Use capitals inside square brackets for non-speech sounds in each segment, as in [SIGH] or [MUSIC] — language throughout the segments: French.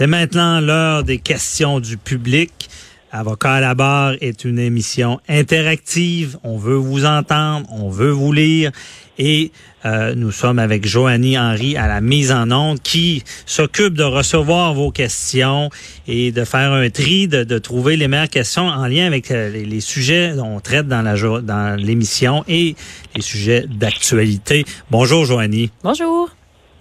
C'est maintenant l'heure des questions du public. Avocat à la barre est une émission interactive. On veut vous entendre, on veut vous lire. Et euh, nous sommes avec Joanie Henry à la mise en onde qui s'occupe de recevoir vos questions et de faire un tri, de, trouver les meilleures questions en lien avec euh, les, sujets qu'on traite dans dans l'émission et les sujets d'actualité. Bonjour Joanie. Bonjour.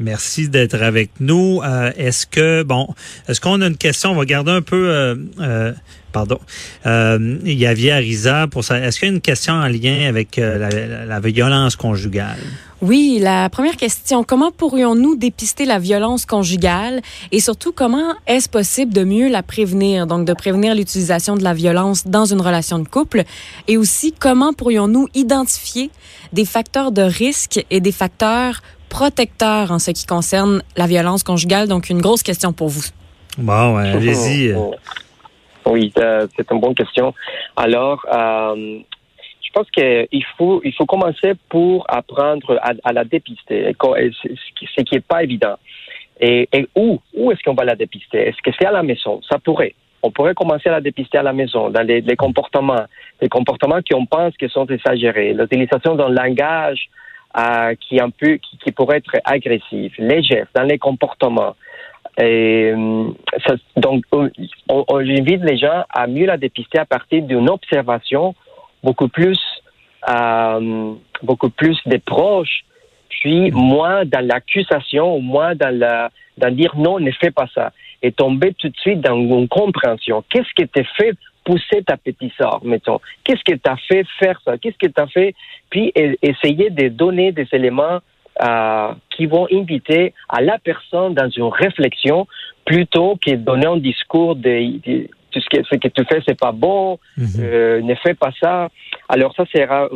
Merci d'être avec nous. Euh, est-ce que bon, est-ce qu'on a une question? On va garder un peu. Euh, euh, pardon. Euh, il y avait Arisa pour ça. Est-ce qu'il y a une question en lien avec la, la, violence conjugale? Oui, la première question. Comment pourrions-nous dépister la violence conjugale et surtout comment est-ce possible de mieux la prévenir, donc de prévenir l'utilisation de la violence dans une relation de couple? Et aussi comment pourrions-nous identifier des facteurs de risque et des facteurs protecteur en ce qui concerne la violence conjugale. Donc, une grosse question pour vous. Bon, [LAUGHS] allez-y. Oui, euh, c'est une bonne question. Alors, euh, je pense qu'il faut, il faut commencer pour apprendre à, la dépister, ce qui n'est pas évident. Et, où, où est-ce qu'on va la dépister? Est-ce que c'est à la maison? Ça pourrait. On pourrait commencer à la dépister à la maison, dans les, comportements, les comportements qu'on pense qui sont exagérés, l'utilisation d'un langage euh, qui un peu qui, qui, pourrait être agressif, les gestes, dans les comportements. Et euh, ça, donc, on, on, j'invite les gens à mieux la dépister à partir d'une observation beaucoup plus, euh, beaucoup plus des proches, puis moins dans l'accusation, moins dans la, dans dire non, ne fais pas ça, et tomber tout de suite dans une compréhension. Qu'est-ce qui était fait pousser ta petite sœur, mettons. Qu'est-ce qui t'a fait faire ça? Qu'est-ce qui t'a fait? Puis essayer de donner des éléments euh, qui vont inviter à la personne dans une réflexion plutôt que de donner un discours de, tout ce que, ce que tu fais, c'est pas bon, mhm. euh, ne fais pas ça. Alors ça sera,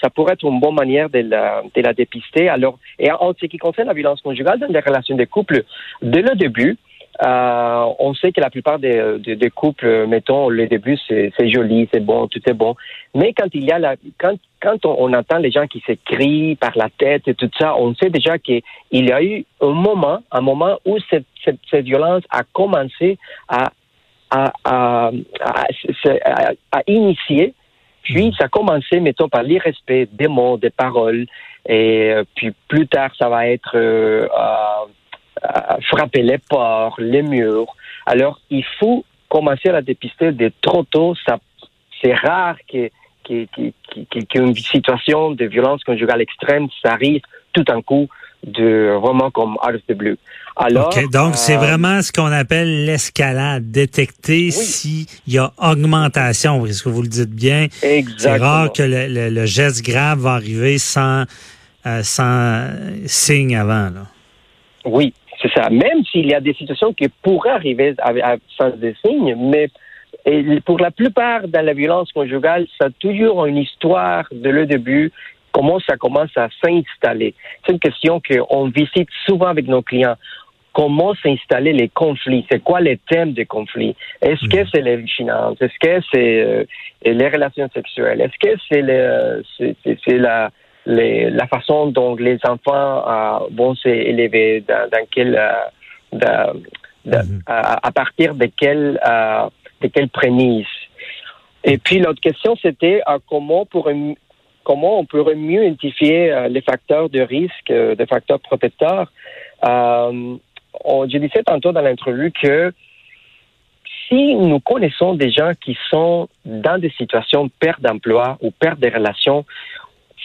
ça pourrait être une bonne manière de la, de la dépister. Alors, et en ce qui concerne la violence conjugale dans les relations de couple, dès le début, euh, on sait que la plupart des, des, couples, mettons, le début, c'est joli, c'est bon, tout est bon. Mais quand il y a la, quand, quand on, entend les gens qui s'écrient par la tête et tout ça, on sait déjà qu'il y a eu un moment, un moment où cette, cette, cette violence a commencé à, à, à, à, initier. Puis ça a commencé, mettons, par l'irrespect des mots, des paroles. Et euh, puis plus tard, ça va être euh, frapper les portes, les murs. Alors, il faut commencer à la dépister de trop tôt. Ça, c'est rare que, qu'une situation de violence conjugale extrême, ça arrive tout un coup de vraiment comme out of the blue. Alors, donc c'est euh, vraiment ce qu'on appelle l'escalade, détecter s'il y a augmentation, est-ce que vous le dites bien? C'est rare que le, geste grave va arriver sans, euh, sans signe avant. Là. Oui, c'est ça. Même s'il y a des situations qui pourraient arriver sans des signes, mais pour la plupart dans la violence conjugale, ça a toujours une histoire de le début, comment ça commence à s'installer. C'est une question qu'on visite souvent avec nos clients. Comment s'installer les conflits? C'est quoi les thèmes des conflits? Est-ce que mhm. c'est les finances? Est-ce que c'est euh, les relations sexuelles? Est-ce que c'est c'est la la façon dont les enfants euh, vont s'élever, dans, dans quel, euh, mhm. à, partir de quelle, euh, de quelle prémisse. Et puis l'autre question, c'était comment, pour, comment on pourrait mieux identifier les facteurs de risque, les facteurs protecteurs. On, je disais tantôt dans l'interview que si nous connaissons des gens qui sont dans des situations de perte d'emploi ou perte de relations,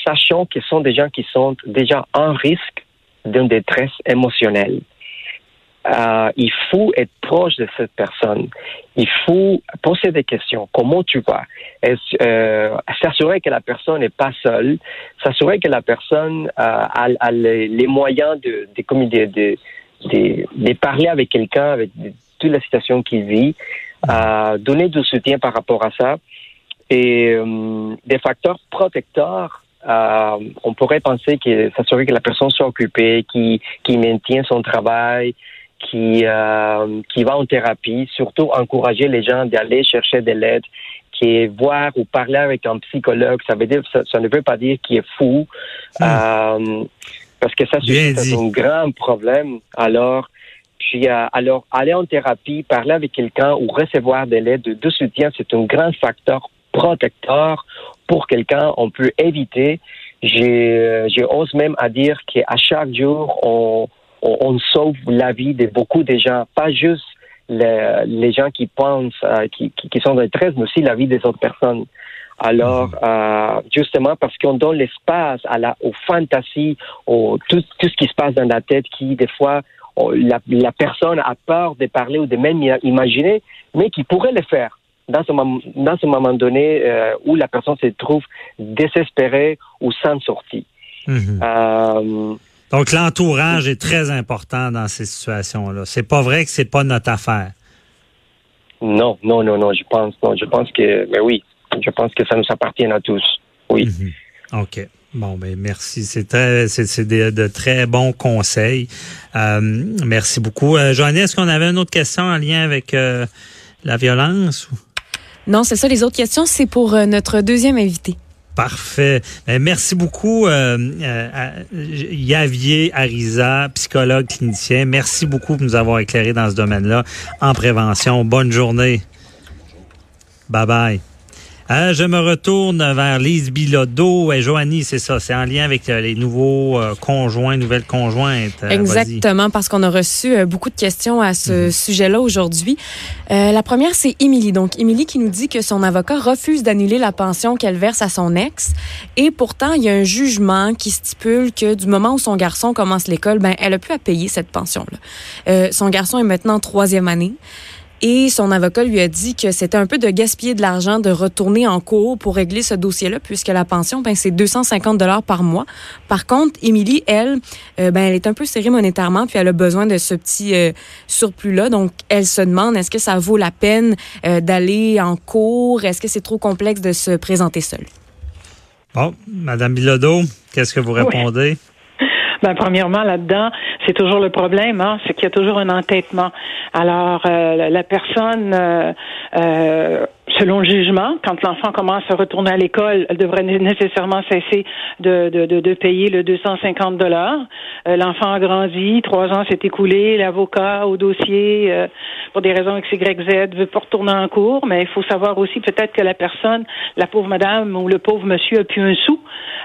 sachant ce sont des gens qui sont déjà en risque d'une détresse émotionnelle. Euh, il faut être proche de cette personne. Il faut poser des questions. Comment tu vas? Euh, s'assurer que la personne n'est pas seule. S'assurer que la personne euh, a, les, moyens de, de, parler avec quelqu'un, avec toute la situation qu'il vit. donner du soutien par rapport à ça. Et des facteurs protecteurs euh, on pourrait penser que s'assurer que la personne soit occupée, qui, qui maintient son travail, qui, euh, qui va en thérapie, surtout encourager les gens d'aller chercher de l'aide, qui est voir ou parler avec un psychologue, ça veut dire ça, ne veut pas dire qu'il est fou, hmm. euh, parce que ça c'est un grand problème. Alors, Puis alors, aller en thérapie, parler avec quelqu'un ou recevoir de l'aide de, soutien, c'est un grand facteur protecteur pour quelqu'un. On peut éviter. J'ose même à dire qu'à chaque jour, on, on, sauve la vie de beaucoup de gens, pas juste les, les gens qui pensent, euh, qui, qui, sont dans mais aussi la vie des autres personnes. Alors, mhm. euh, justement, parce qu'on donne l'espace à la, aux fantasies, au, tout, tout ce qui se passe dans la tête, qui des fois, la, la personne a peur de parler ou de même imaginer, mais qui pourrait le faire dans ce, dans ce moment donné euh, où la personne se trouve désespérée ou sans sortie. Mhm. Euh, donc, l'entourage est très important dans ces situations-là. C'est pas vrai que c'est pas notre affaire. Non, non, non, non. Je pense, non, je pense que, mais oui, je pense que ça nous appartient à tous. Oui. Mhm. OK. Bon, ben merci. C'est très, c'est de, très bons conseils. Euh, merci beaucoup. Euh, Joanne, est-ce qu'on avait une autre question en lien avec euh, la violence? Non, c'est ça. Les autres questions, c'est pour euh, notre deuxième invité. Parfait. Ben, merci beaucoup, euh, euh, Yavier Ariza, psychologue clinicien. Merci beaucoup de nous avoir éclairé dans ce domaine-là en prévention. Bonne journée. Bye bye. Euh, je me retourne vers Lise Bilodeau et Joanie, c'est ça, c'est en lien avec euh, les nouveaux euh, conjoints, nouvelles conjointes. Exactement, parce qu'on a reçu beaucoup de questions à ce mhm. sujet-là aujourd'hui. la première, c'est Émilie. Donc, Émilie qui nous dit que son avocat refuse d'annuler la pension qu'elle verse à son ex. Et pourtant, il y a un jugement qui stipule que du moment où son garçon commence l'école, ben, elle a pu à payer cette pension-là. son garçon est maintenant en troisième année. Et son avocat lui a dit que c'était un peu de gaspiller de l'argent de retourner en cours pour régler ce dossier-là, puisque la pension, ben, c'est 250 dollars par mois. Par contre, Émilie, elle, euh, ben, elle est un peu serrée monétairement, puis elle a besoin de ce petit euh, surplus-là. Donc, elle se demande, est-ce que ça vaut la peine euh, d'aller en cours? Est-ce que c'est trop complexe de se présenter seule? Bon, Madame Bilodeau, qu'est-ce que vous répondez? Ben, premièrement, là-dedans, c'est toujours le problème, hein, c'est qu'il y a toujours un entêtement. Alors, euh, la personne, euh, euh, selon le jugement, quand l'enfant commence à retourner à l'école, elle devrait nécessairement cesser de, de, de, payer le 250 dollars. l'enfant a grandi, trois ans s'est écoulé, l'avocat au dossier, pour des raisons X, Y, Z, veut pas retourner en cours, mais il faut savoir aussi peut-être que la personne, la pauvre madame ou le pauvre monsieur a plus un sou.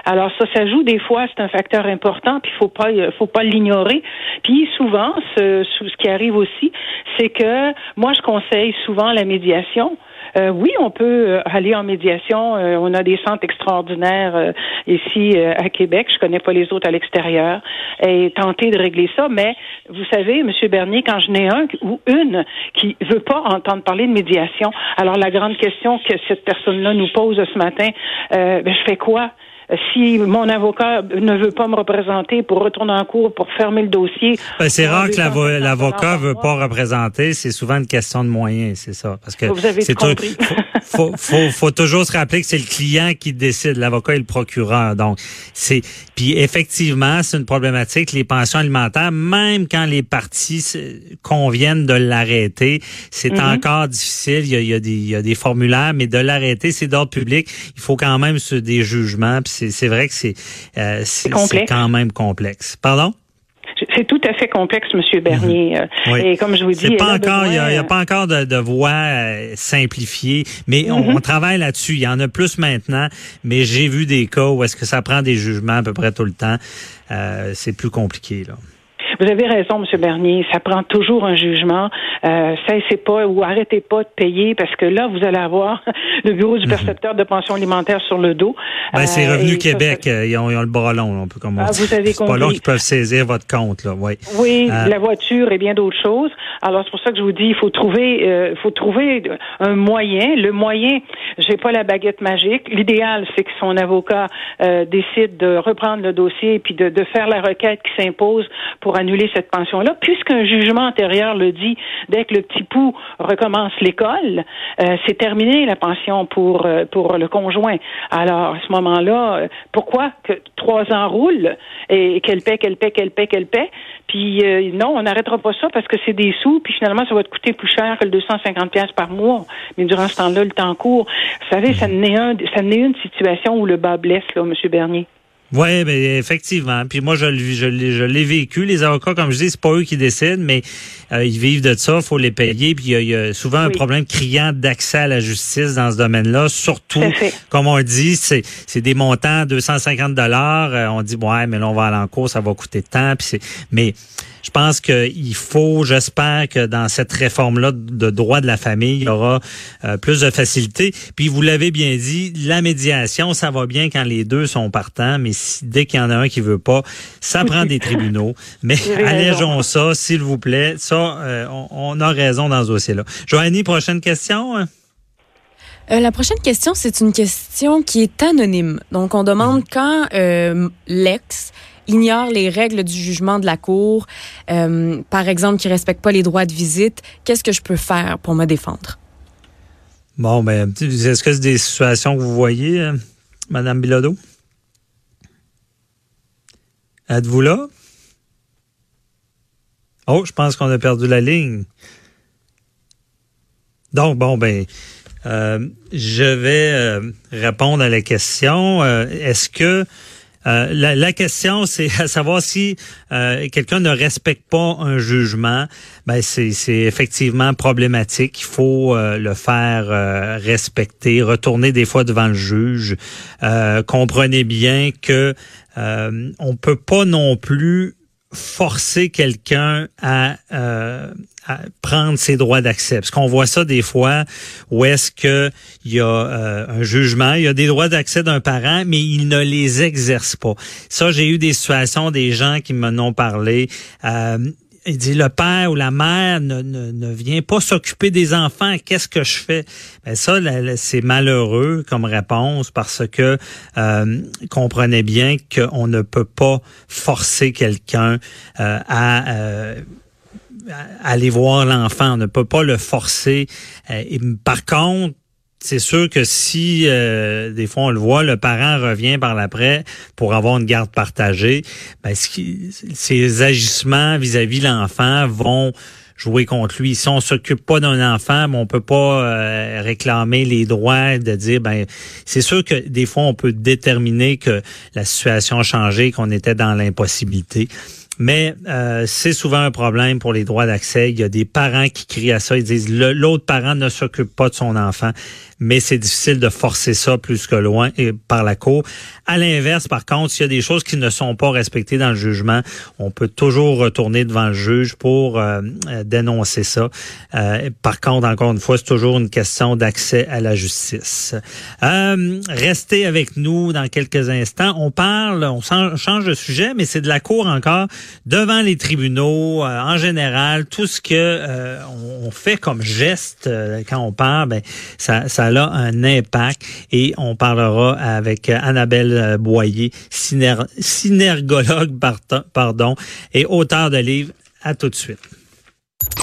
Alors ça, ça joue des fois, c'est un facteur important, puis faut pas, faut pas l'ignorer. Puis souvent, ce, ce qui arrive aussi, c'est que moi, je conseille souvent la médiation. Euh, oui, on peut euh, aller en médiation. Euh, on a des centres extraordinaires ici à Québec. Je connais pas les autres à l'extérieur. Et tenter de régler ça. Mais vous savez, Monsieur Bernier, quand je n'ai un ou une qui veut pas entendre parler de médiation, alors la grande question que cette personne-là nous pose ce matin, ben, je fais quoi? Si mon avocat ne veut pas me représenter pour retourner en cours, pour fermer le dossier. Ben, c'est rare que l'avocat veut pas représenter. C'est souvent une question de moyens, c'est ça. Parce que vous avez compris. Faut, faut, faut, toujours se rappeler que c'est le client qui décide, l'avocat et le procureur. Donc, c'est puis effectivement, c'est une problématique. Les pensions alimentaires, même quand les parties conviennent de l'arrêter, c'est mm-hmm. encore difficile. Il y, a, il, y a des, il y a des formulaires, mais de l'arrêter, c'est d'ordre public. Il faut quand même des jugements. Puis c'est vrai que c'est euh, quand même complexe. Pardon? C'est tout à fait complexe, Bernier. Mhm. Euh, et comme je vous dis, pas encore, il n'y a, pas encore de, de voie euh, simplifiée, mais on, mhm. travaille là-dessus. Il y en a plus maintenant, mais j'ai vu des cas où est-ce que ça prend des jugements à peu près tout le temps. Euh, c'est plus compliqué là. Vous avez raison, M. Bernier. Ça prend toujours un jugement. Euh, cessez pas ou arrêtez pas de payer parce que là, vous allez avoir [LAUGHS] le bureau du mhm. percepteur de pension alimentaire sur le dos. Ben, c'est euh, Revenu Québec. Euh, ils, ont, le bras long, un peu comme ah, Vous avez C'est pas long qu'ils peuvent saisir votre compte, là. Oui. Oui, euh, la voiture et bien d'autres choses. Alors c'est pour ça que je vous dis, il faut trouver, euh, faut trouver un moyen. Le moyen, j'ai pas la baguette magique. L'idéal, c'est que son avocat décide de reprendre le dossier et puis de, de faire la requête qui s'impose pour annuler cette pension-là, puisqu'un jugement antérieur le dit, dès que le petit pou recommence l'école, euh, c'est terminé la pension pour euh, pour le conjoint. Alors à ce moment-là, euh, pourquoi que trois ans roulent et qu'elle paie, qu'elle paie, qu'elle paie, qu'elle paie, puis non, on n'arrêtera pas ça parce que c'est des sous, puis finalement ça va te coûter plus cher que le 250 pièces par mois. Mais durant ce temps-là, le temps court. Vous savez, ça n'est un, ça n'est une situation où le bas blesse là, Monsieur Bernier. Oui, mais effectivement. Puis moi, je, je, je l'ai vécu. Les avocats, comme je dis, c'est pas eux qui décident, mais euh, ils vivent de ça. faut les payer. Puis il y, a souvent un problème criant d'accès à la justice dans ce domaine-là. Surtout, comme on dit, c'est, c'est des montants 250 dollars. Euh, on dit ouais, mais là on va aller en cours, ça va coûter tant. Puis c'est, mais je pense qu'il faut, j'espère que dans cette réforme-là de droit de la famille, il y aura euh, plus de facilité. Puis vous l'avez bien dit, la médiation, ça va bien quand les deux sont partants, mais si, dès qu'il y en a un qui veut pas, ça prend des tribunaux. [LAUGHS] Mais allégeons ça, s'il vous plaît. Ça, euh, on, a raison dans ce dossier-là. Joanie, prochaine question? Hein? Euh, la prochaine question, c'est une question qui est anonyme. Donc, on demande quand l'ex ignore les règles du jugement de la Cour, euh, par exemple, qui ne respecte pas les droits de visite, qu'est-ce que je peux faire pour me défendre? Bon, ben, est-ce que c'est des situations que vous voyez, euh, Madame Bilodeau? Êtes-vous là? Oh, je pense qu'on a perdu la ligne. Donc, bon, ben, euh, je vais répondre à la question. Est-ce que euh, la, question, [LAUGHS] c'est à savoir si euh, quelqu'un ne respecte pas un jugement. Ben c'est, effectivement problématique. Il faut euh, le faire respecter, retourner des fois devant le juge. comprenez bien que on peut pas non plus forcer quelqu'un à, euh, à, prendre ses droits d'accès. Parce qu'on voit ça des fois où est-ce que il y a euh, un jugement, il y a des droits d'accès d'un parent, mais il ne les exerce pas. Ça, j'ai eu des situations, des gens qui m'en ont parlé. Euh, il dit le père ou la mère ne, vient pas s'occuper des enfants, qu'est-ce que je fais? Ben ça c'est malheureux comme réponse parce que euh, comprenez bien qu'on ne peut pas forcer quelqu'un euh, à euh, aller voir l'enfant, on ne peut pas le forcer. Par contre, c'est sûr que si euh, des fois on le voit, le parent revient par l'après pour avoir une garde partagée, ben, ses agissements vis-à-vis l'enfant vont jouer contre lui. Si on s'occupe pas d'un enfant, ben, on peut pas euh, réclamer les droits de dire ben c'est sûr que des fois on peut déterminer que la situation a changé, qu'on était dans l'impossibilité. Mais euh, c'est souvent un problème pour les droits d'accès. Il y a des parents qui crient à ça. Ils disent l'autre parent ne s'occupe pas de son enfant mais c'est difficile de forcer ça plus que loin par la cour. À l'inverse, par contre, s'il y a des choses qui ne sont pas respectées dans le jugement, on peut toujours retourner devant le juge pour euh, euh, dénoncer ça. Euh, par contre, encore une fois, c'est toujours une question d'accès à la justice. restez avec nous dans quelques instants. On parle, on change de sujet, mais c'est de la cour encore devant les tribunaux en général. Tout ce que on fait comme geste quand on parle, ben ça, ça a un impact et on parlera avec Annabelle Boyer, synergologue pardon, et auteur de livre. À tout de suite.